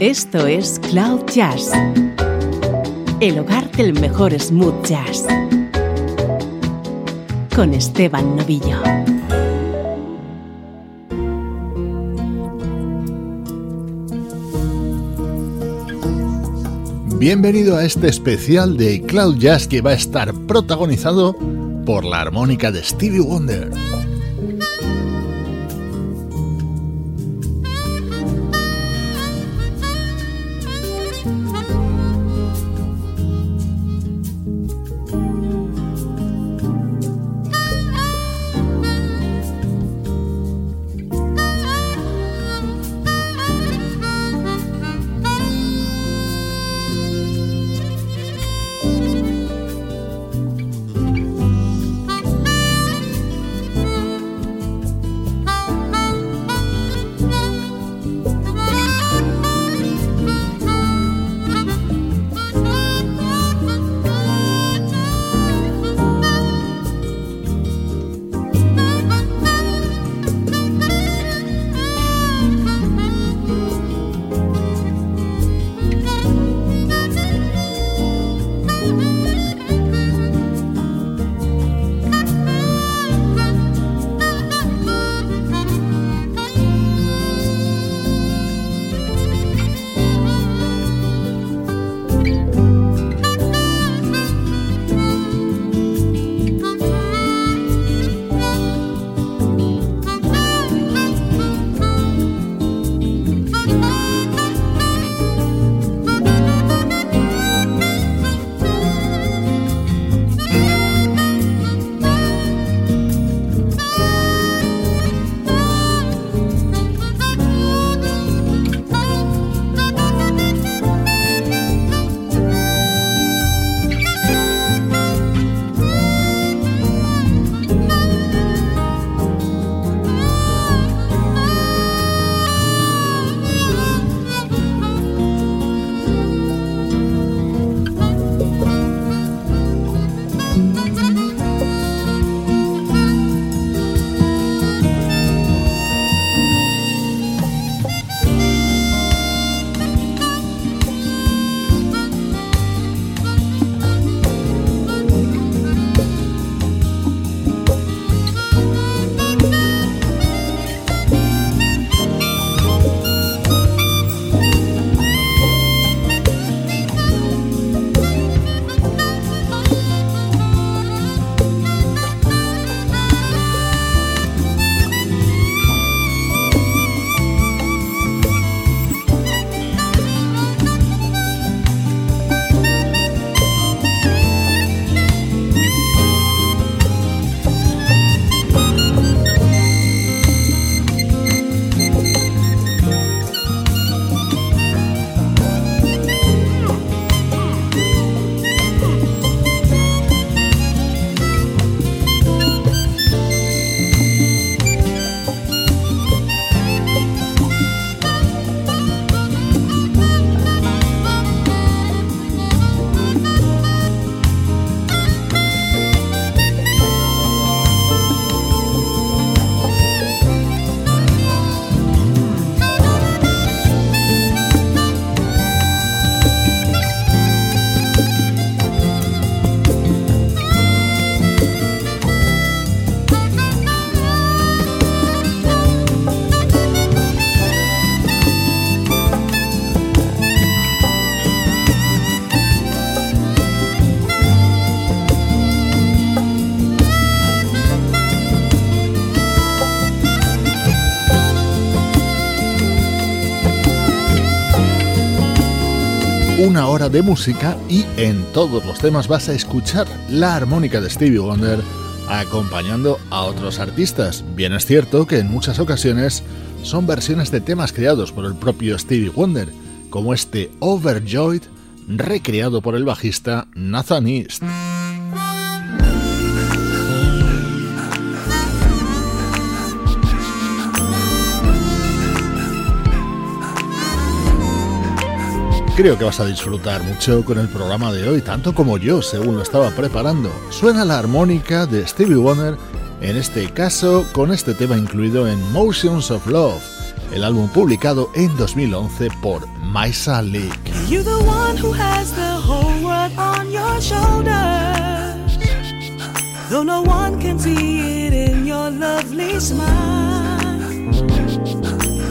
Esto es Cloud Jazz, el hogar del mejor smooth jazz, con Esteban Novillo. Bienvenido a este especial de Cloud Jazz que va a estar protagonizado por la armónica de Stevie Wonder. Una hora de música y en todos los temas vas a escuchar la armónica de Stevie Wonder acompañando a otros artistas. Bien es cierto que en muchas ocasiones son versiones de temas creados por el propio Stevie Wonder, como este Overjoyed recreado por el bajista Nathan East. Creo que vas a disfrutar mucho con el programa de hoy, tanto como yo, según lo estaba preparando. Suena la armónica de Stevie Wonder, en este caso con este tema incluido en Motions of Love, el álbum publicado en 2011 por Maisa Leak. Though no one can see it in your lovely smile.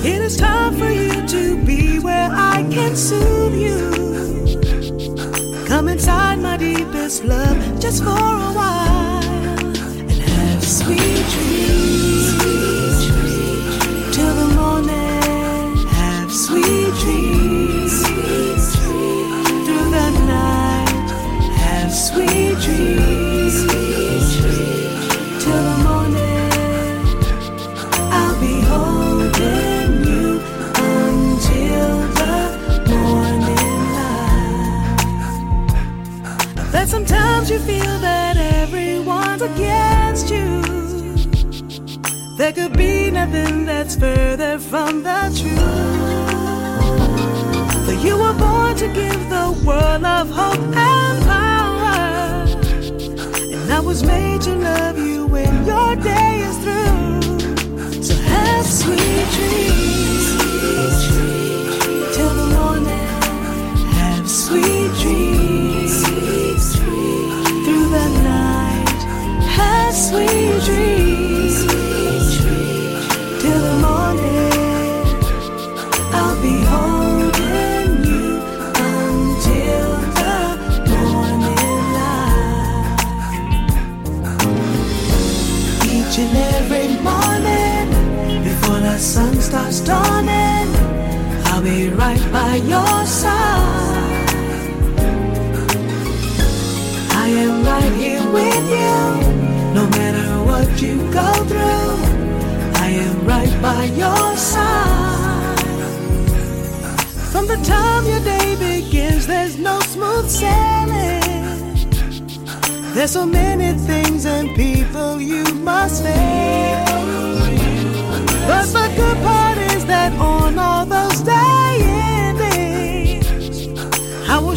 It is time for you to be where I can soothe you. Come inside my deepest love just for a while and have sweet dreams till the morning. Have sweet from the truth. For you were born to give the world of hope and power. And I was made to love you when your day is through. So have sweet dreams by your side. I am right here with you, no matter what you go through. I am right by your side. From the time your day begins, there's no smooth sailing. There's so many things and people you must face. But the good part is that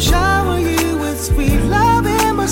shower you with sweet love in my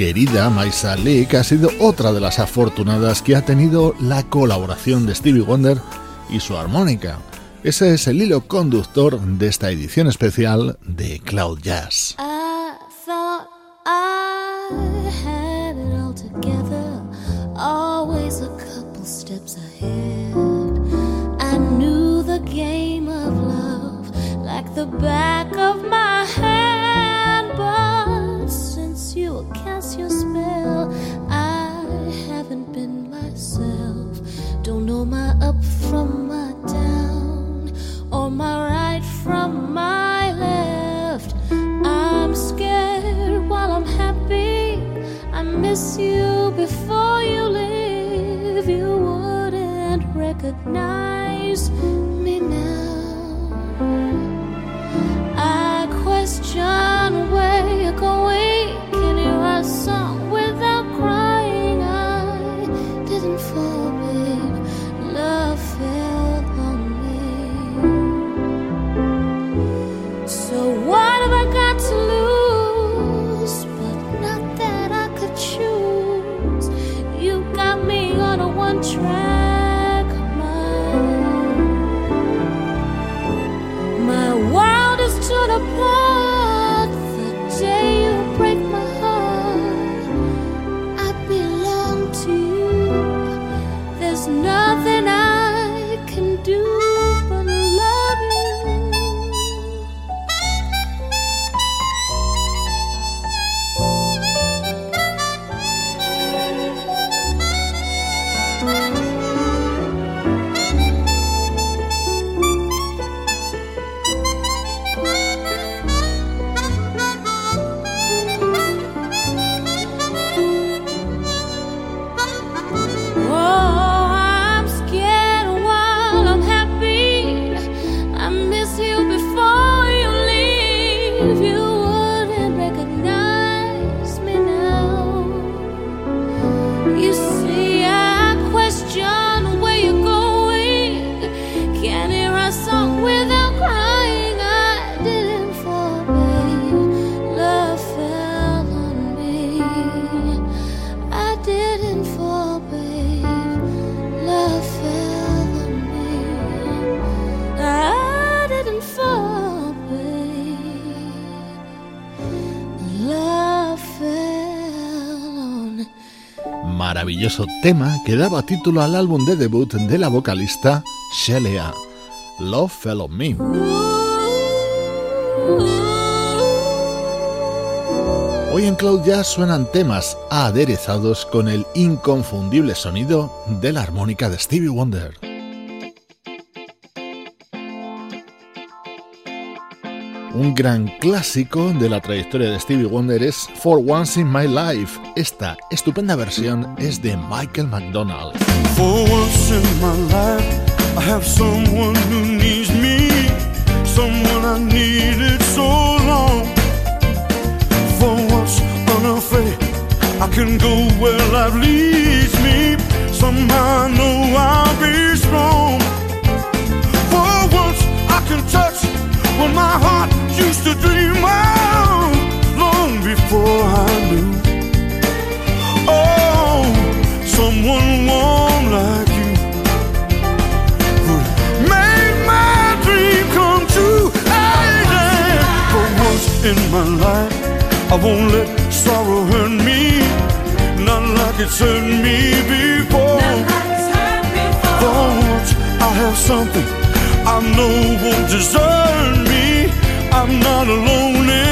querida Maisa Leak ha sido otra de las afortunadas que ha tenido la colaboración de Stevie Wonder y su armónica. Ese es el hilo conductor de esta edición especial de Cloud Jazz. Miss you before you leave. You wouldn't recognize me now. I question tema que daba título al álbum de debut de la vocalista Shelia, Love Fell on Me. Hoy en Cloud Jazz suenan temas aderezados con el inconfundible sonido de la armónica de Stevie Wonder. Un gran clásico de la trayectoria de Stevie Wonder es For Once in My Life. Esta estupenda versión es de Michael McDonald. For once in my life, I have someone who needs me, someone I needed so long. For once unafraid, I can go where life leads me. Somehow I know I'll be strong. What my heart used to dream of long before I knew. Oh, someone warm like you would make my dream come true. Hey, For once in my life, I won't let sorrow hurt me, not like it's hurt me before. For once, I have something I know won't desert me. I'm not alone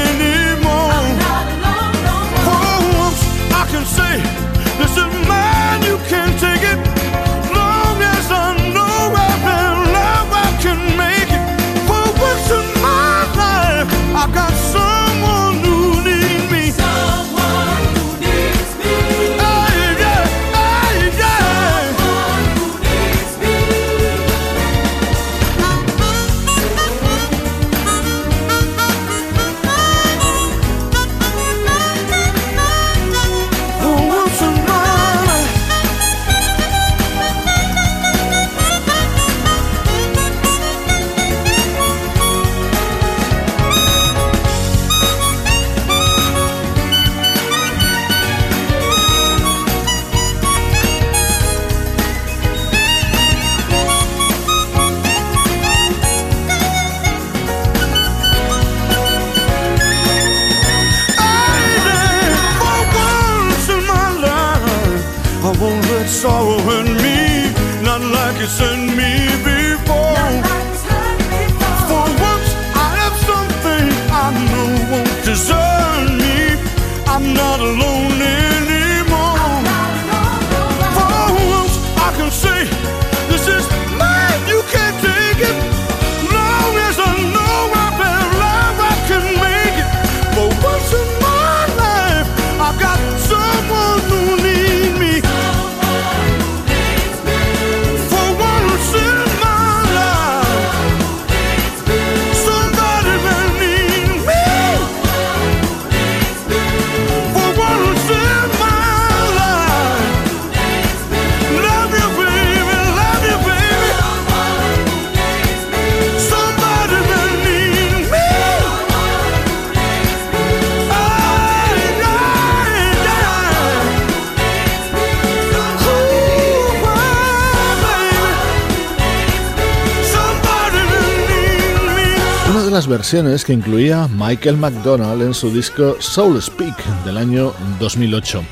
versiones que incluía Michael McDonald en su disco Soul Speak del año 2008.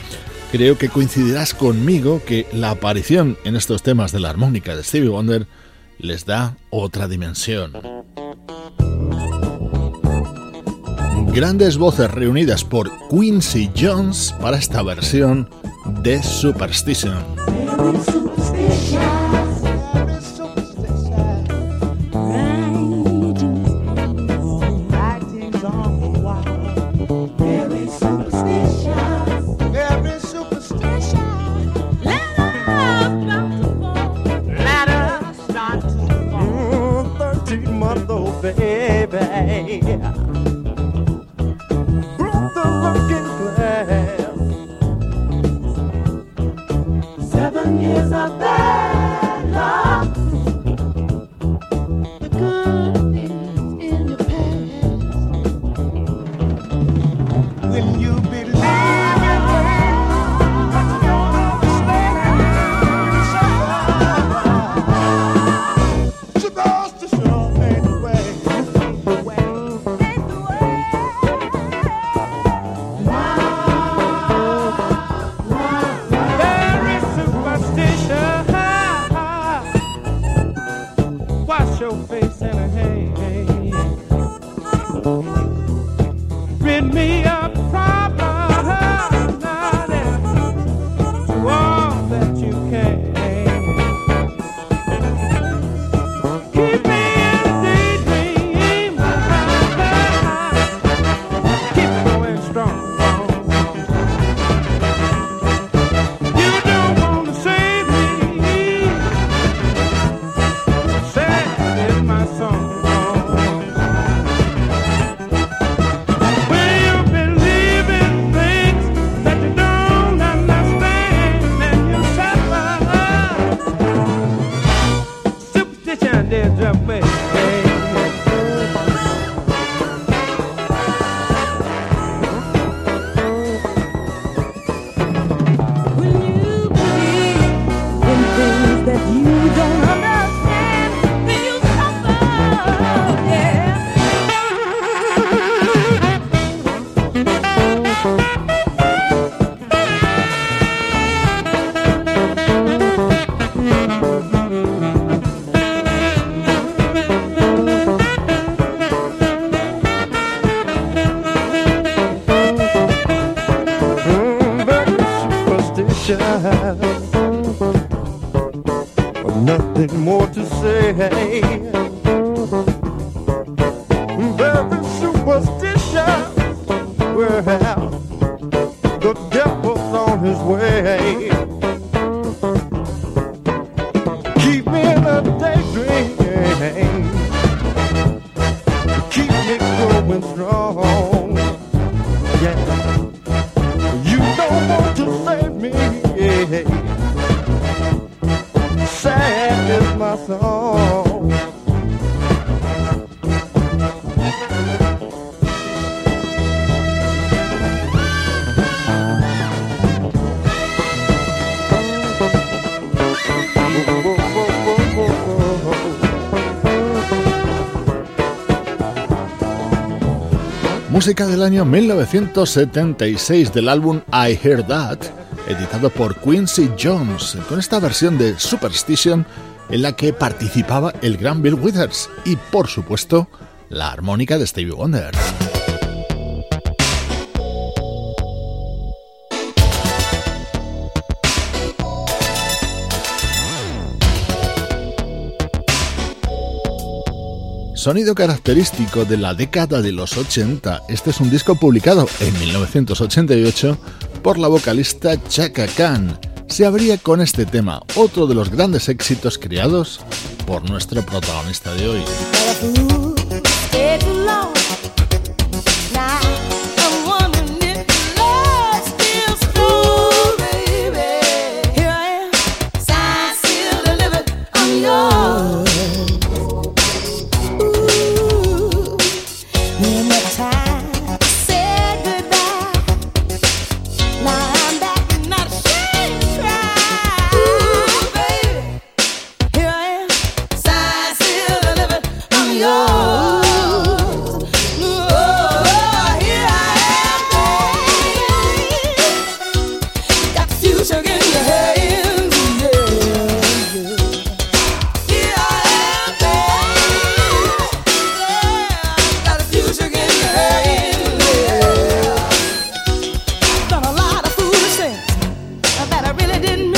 Creo que coincidirás conmigo que la aparición en estos temas de la armónica de Stevie Wonder les da otra dimensión. Grandes voces reunidas por Quincy Jones para esta versión de Superstition. Música del año 1976 del álbum I Hear That, editado por Quincy Jones, con esta versión de Superstition en la que participaba el gran Bill Withers y, por supuesto, la armónica de Stevie Wonder. Sonido característico de la década de los 80, este es un disco publicado en 1988 por la vocalista Chaka Khan. Se abría con este tema, otro de los grandes éxitos creados por nuestro protagonista de hoy. didn't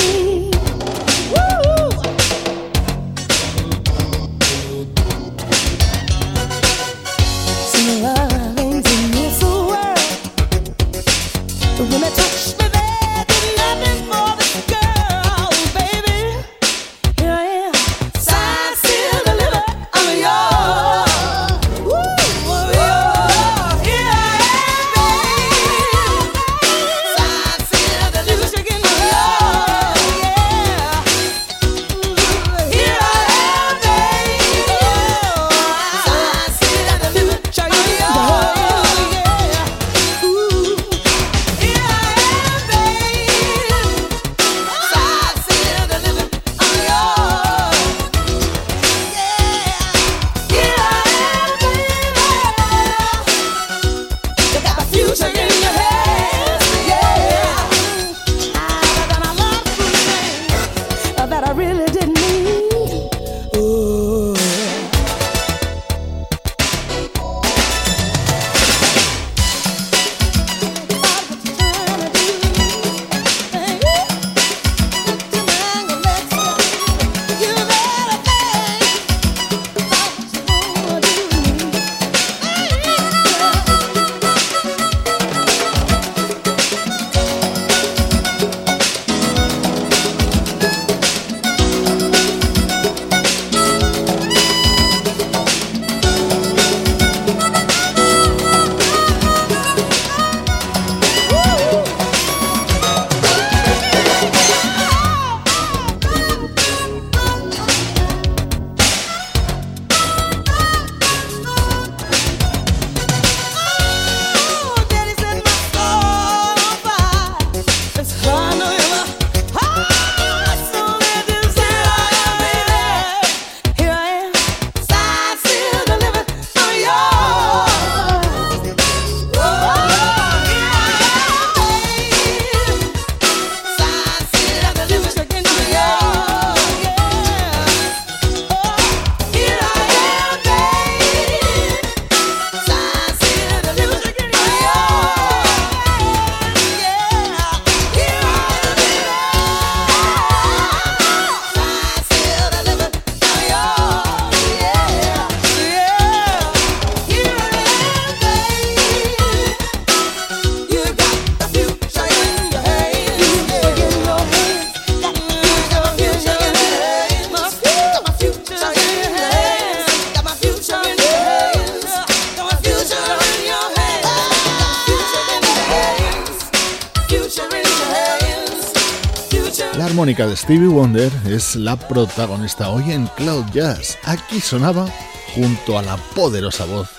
Stevie Wonder es la protagonista hoy en Cloud Jazz. Aquí sonaba junto a la poderosa voz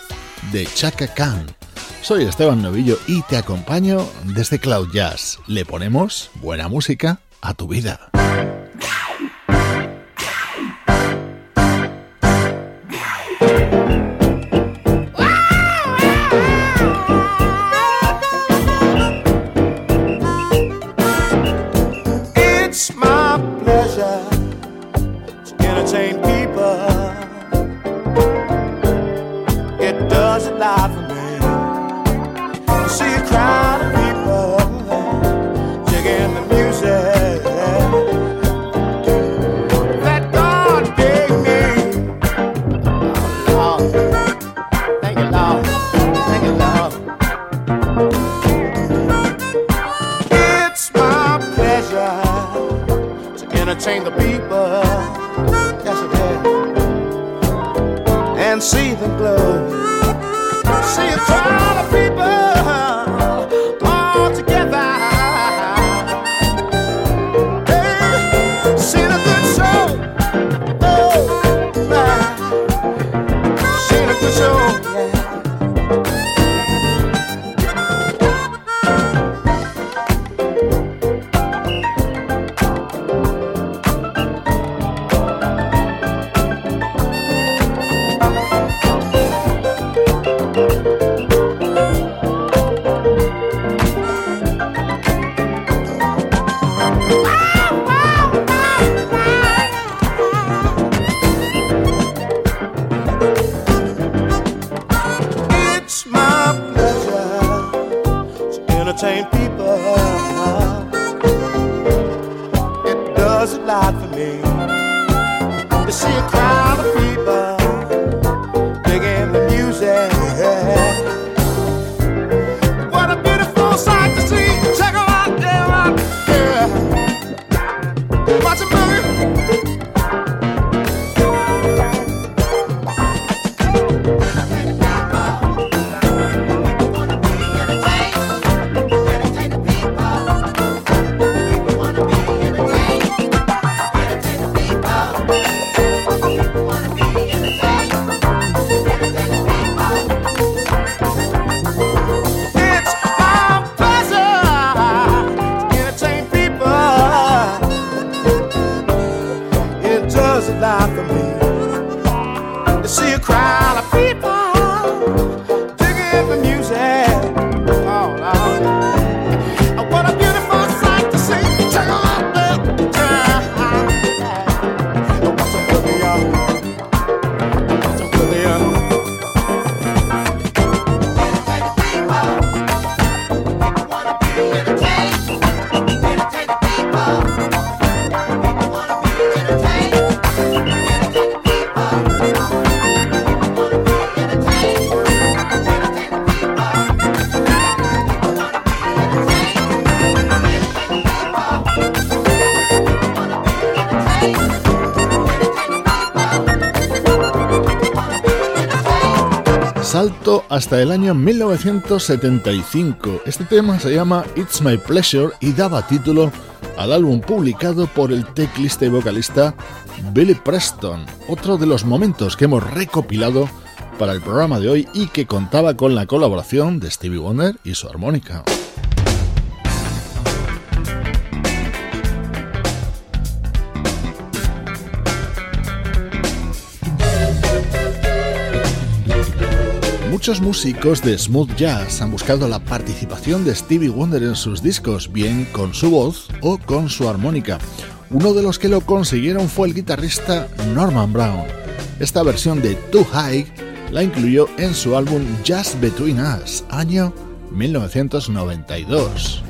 de Chaka Khan. Soy Esteban Novillo y te acompaño desde Cloud Jazz. Le ponemos buena música a tu vida. Hasta el año 1975. Este tema se llama It's My Pleasure y daba título al álbum publicado por el teclista y vocalista Billy Preston, otro de los momentos que hemos recopilado para el programa de hoy y que contaba con la colaboración de Stevie Wonder y su armónica. Muchos músicos de smooth jazz han buscado la participación de Stevie Wonder en sus discos, bien con su voz o con su armónica. Uno de los que lo consiguieron fue el guitarrista Norman Brown. Esta versión de Too High la incluyó en su álbum Just Between Us, año 1992.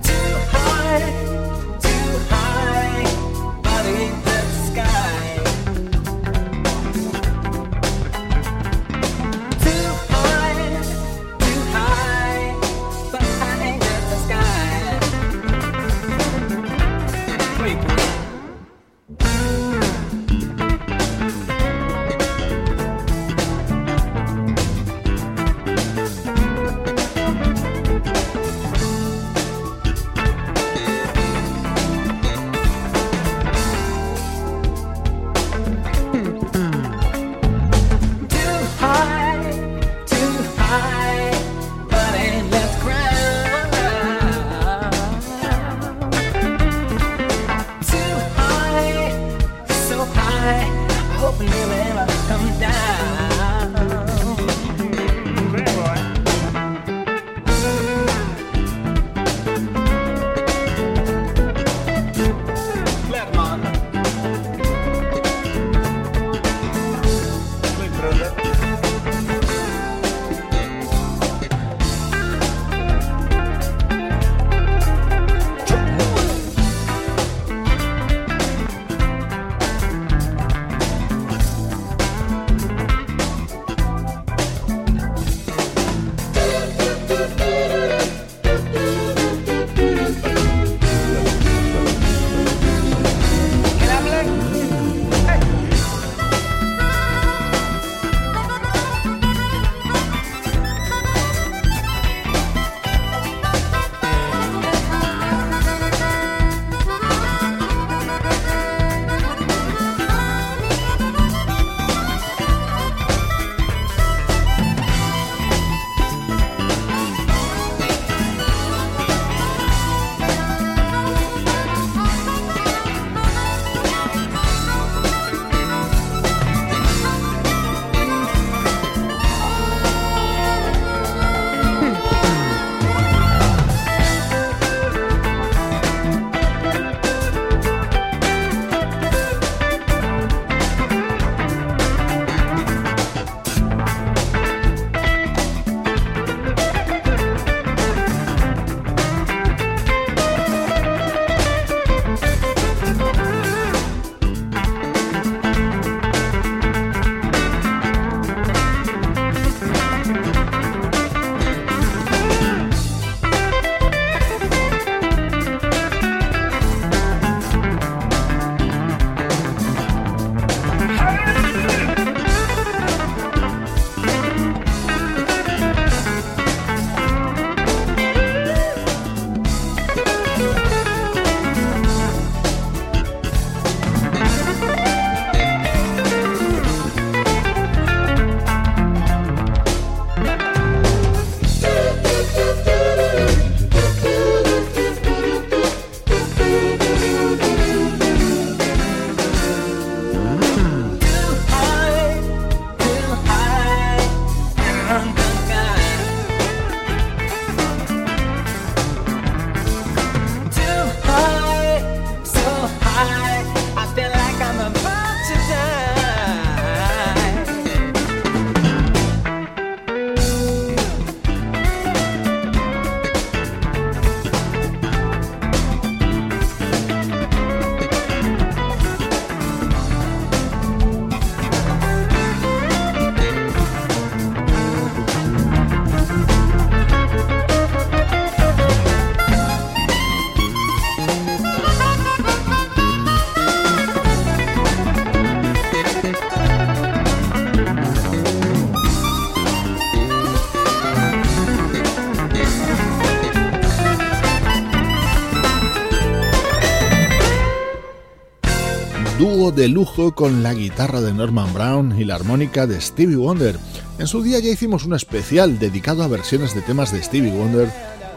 De lujo con la guitarra de Norman Brown y la armónica de Stevie Wonder. En su día ya hicimos un especial dedicado a versiones de temas de Stevie Wonder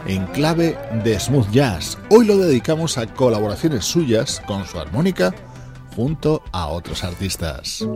en clave de smooth jazz. Hoy lo dedicamos a colaboraciones suyas con su armónica junto a otros artistas.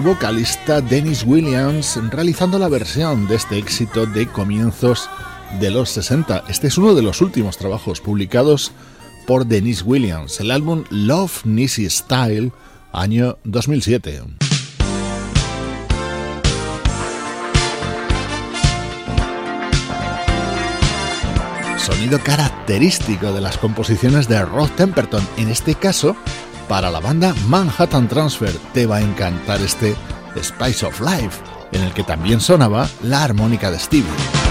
Vocalista Dennis Williams realizando la versión de este éxito de comienzos de los 60. Este es uno de los últimos trabajos publicados por Dennis Williams, el álbum Love Nissy Style, año 2007. Sonido característico de las composiciones de Rod Temperton, en este caso para la banda Manhattan Transfer. Te va a encantar este Spice of Life, en el que también sonaba la armónica de Stevie.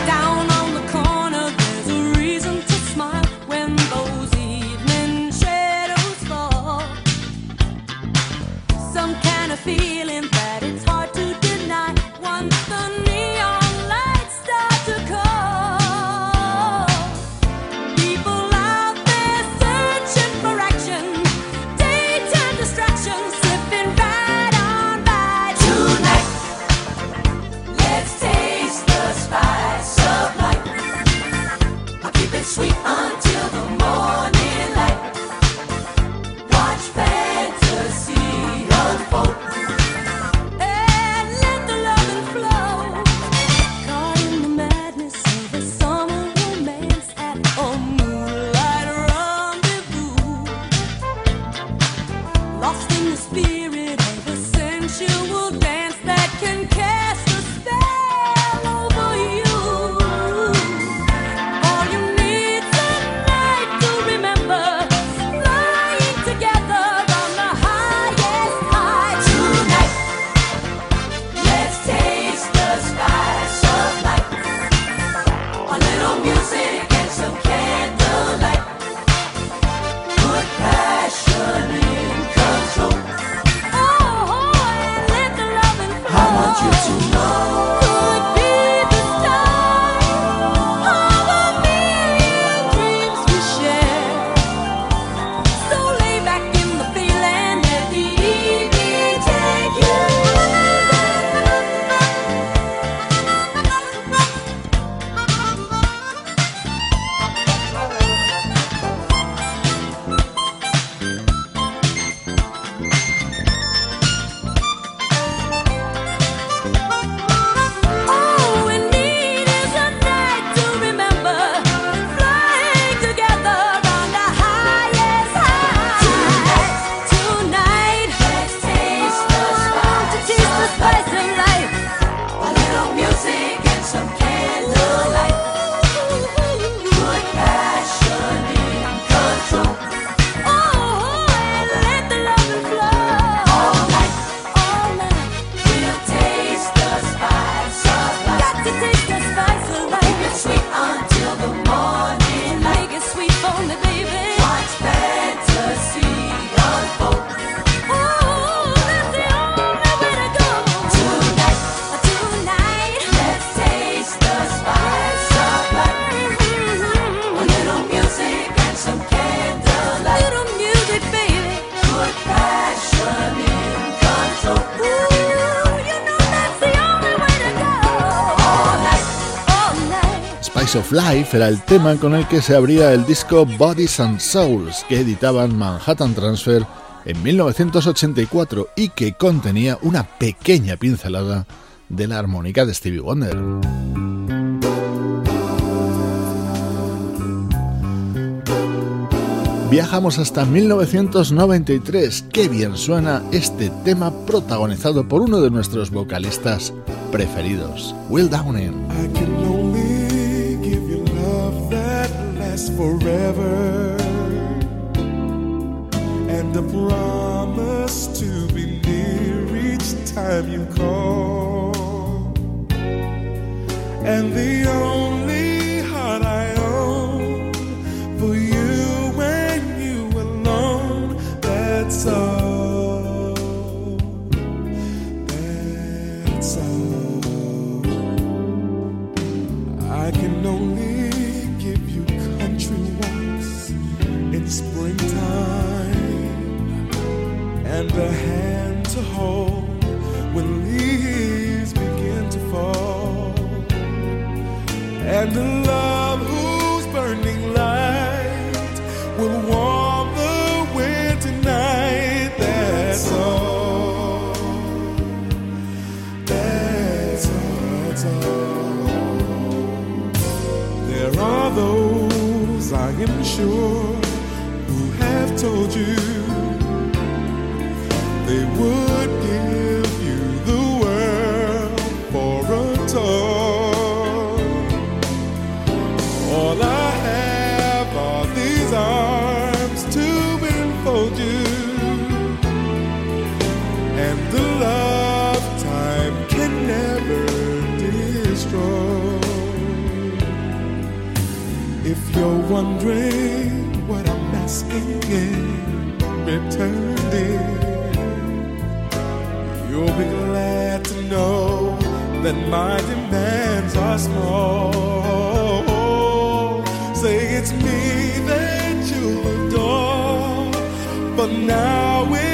Of Life era el tema con el que se abría el disco Bodies and Souls que editaban Manhattan Transfer en 1984 y que contenía una pequeña pincelada de la armónica de Stevie Wonder. Viajamos hasta 1993. Qué bien suena este tema protagonizado por uno de nuestros vocalistas preferidos, Will Downing. Forever. And a promise to be near each time you call. And the only and a love whose burning light will warm the winter night. That's all. That's all. There are those I am sure who have told you you're wondering what I'm asking in return, dear, you'll be glad to know that my demands are small. Say it's me that you adore, but now and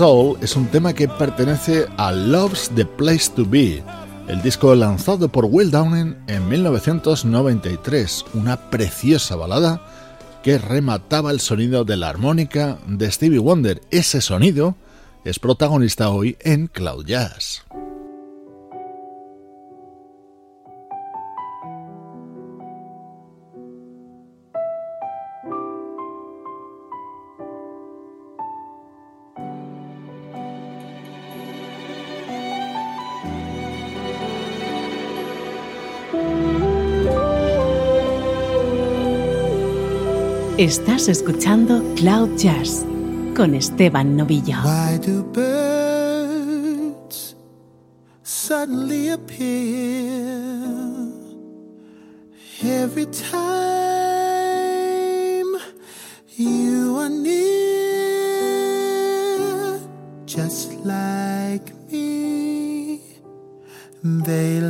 Soul es un tema que pertenece a Love's the Place to Be, el disco lanzado por Will Downing en 1993, una preciosa balada que remataba el sonido de la armónica de Stevie Wonder. Ese sonido es protagonista hoy en Cloud Jazz. Estás escuchando Cloud Jazz con Esteban Novillo. Why do birds suddenly appear every time you are near? Just like me, they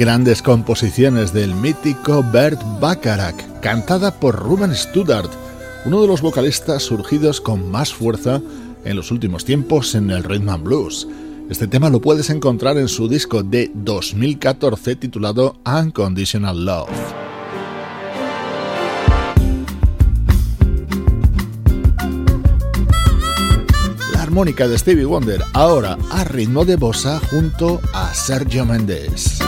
grandes composiciones del mítico Bert Bacharach, cantada por Ruben Studdard, uno de los vocalistas surgidos con más fuerza en los últimos tiempos en el rhythm and blues. Este tema lo puedes encontrar en su disco de 2014 titulado Unconditional Love. La armónica de Stevie Wonder ahora a ritmo de bossa junto a Sergio Méndez.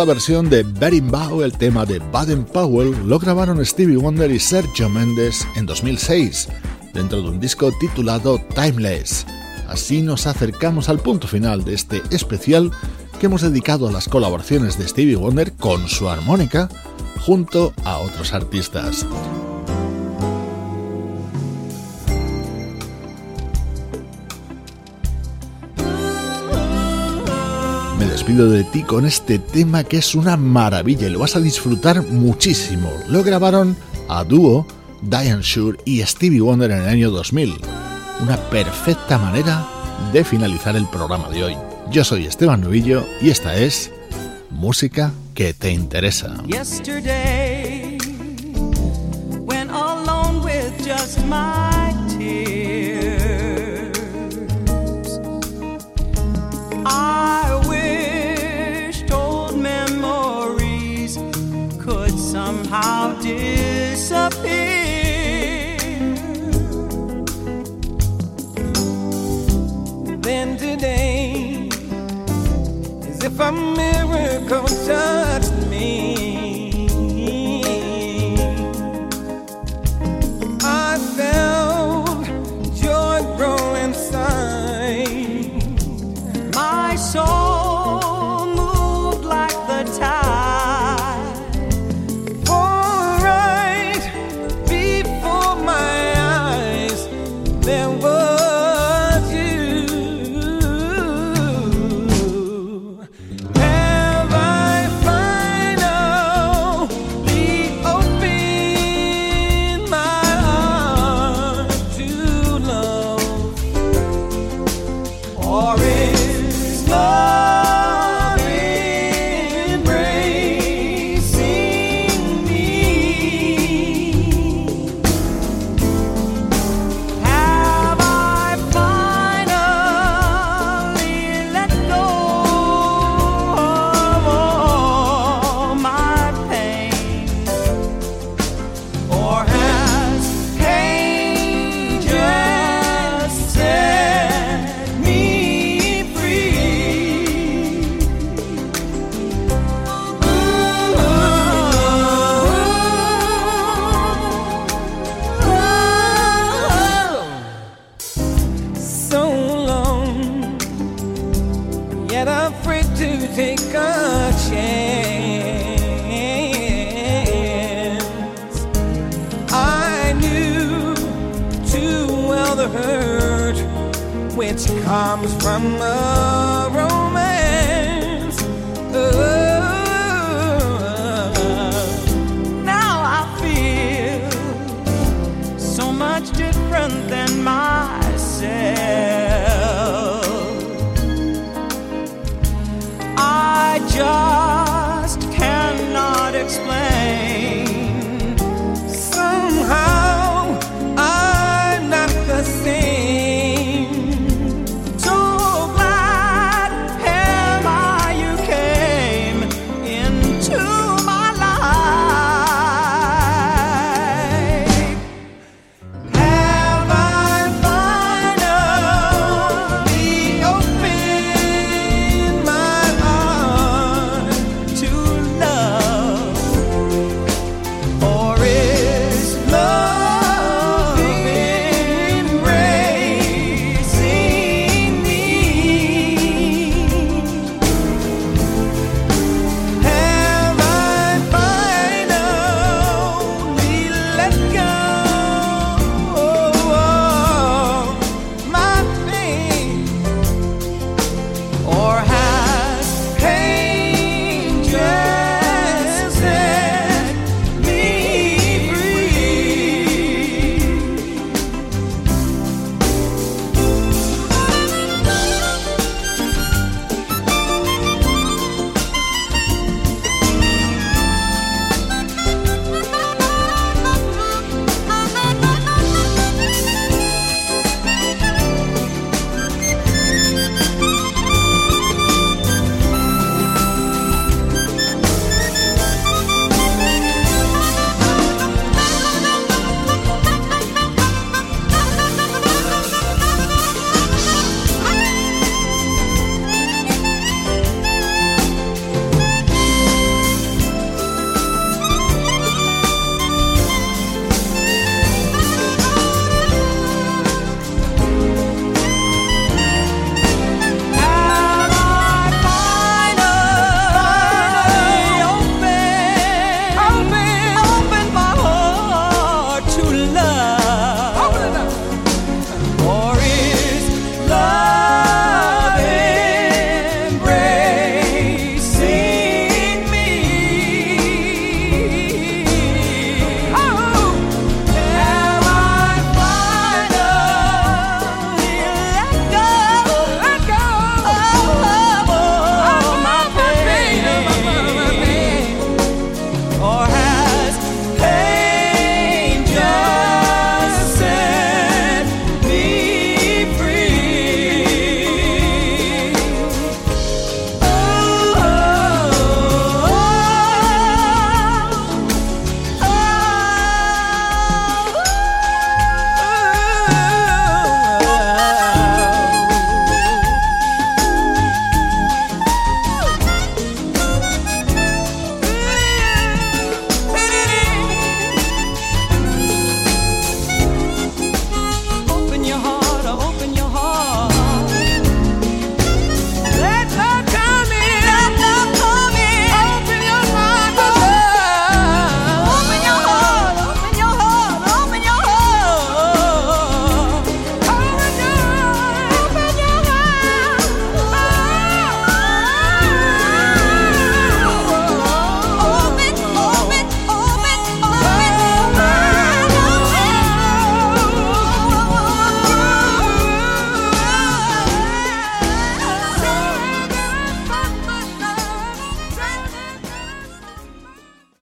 Esta versión de Berimbau, el tema de Baden Powell, lo grabaron Stevie Wonder y Sergio Mendes en 2006, dentro de un disco titulado Timeless. Así nos acercamos al punto final de este especial que hemos dedicado a las colaboraciones de Stevie Wonder con su armónica junto a otros artistas. Despido de ti con este tema que es una maravilla y lo vas a disfrutar muchísimo. Lo grabaron a dúo Diane Shure y Stevie Wonder en el año 2000. Una perfecta manera de finalizar el programa de hoy. Yo soy Esteban Novillo y esta es Música que te interesa. A miracle touched me.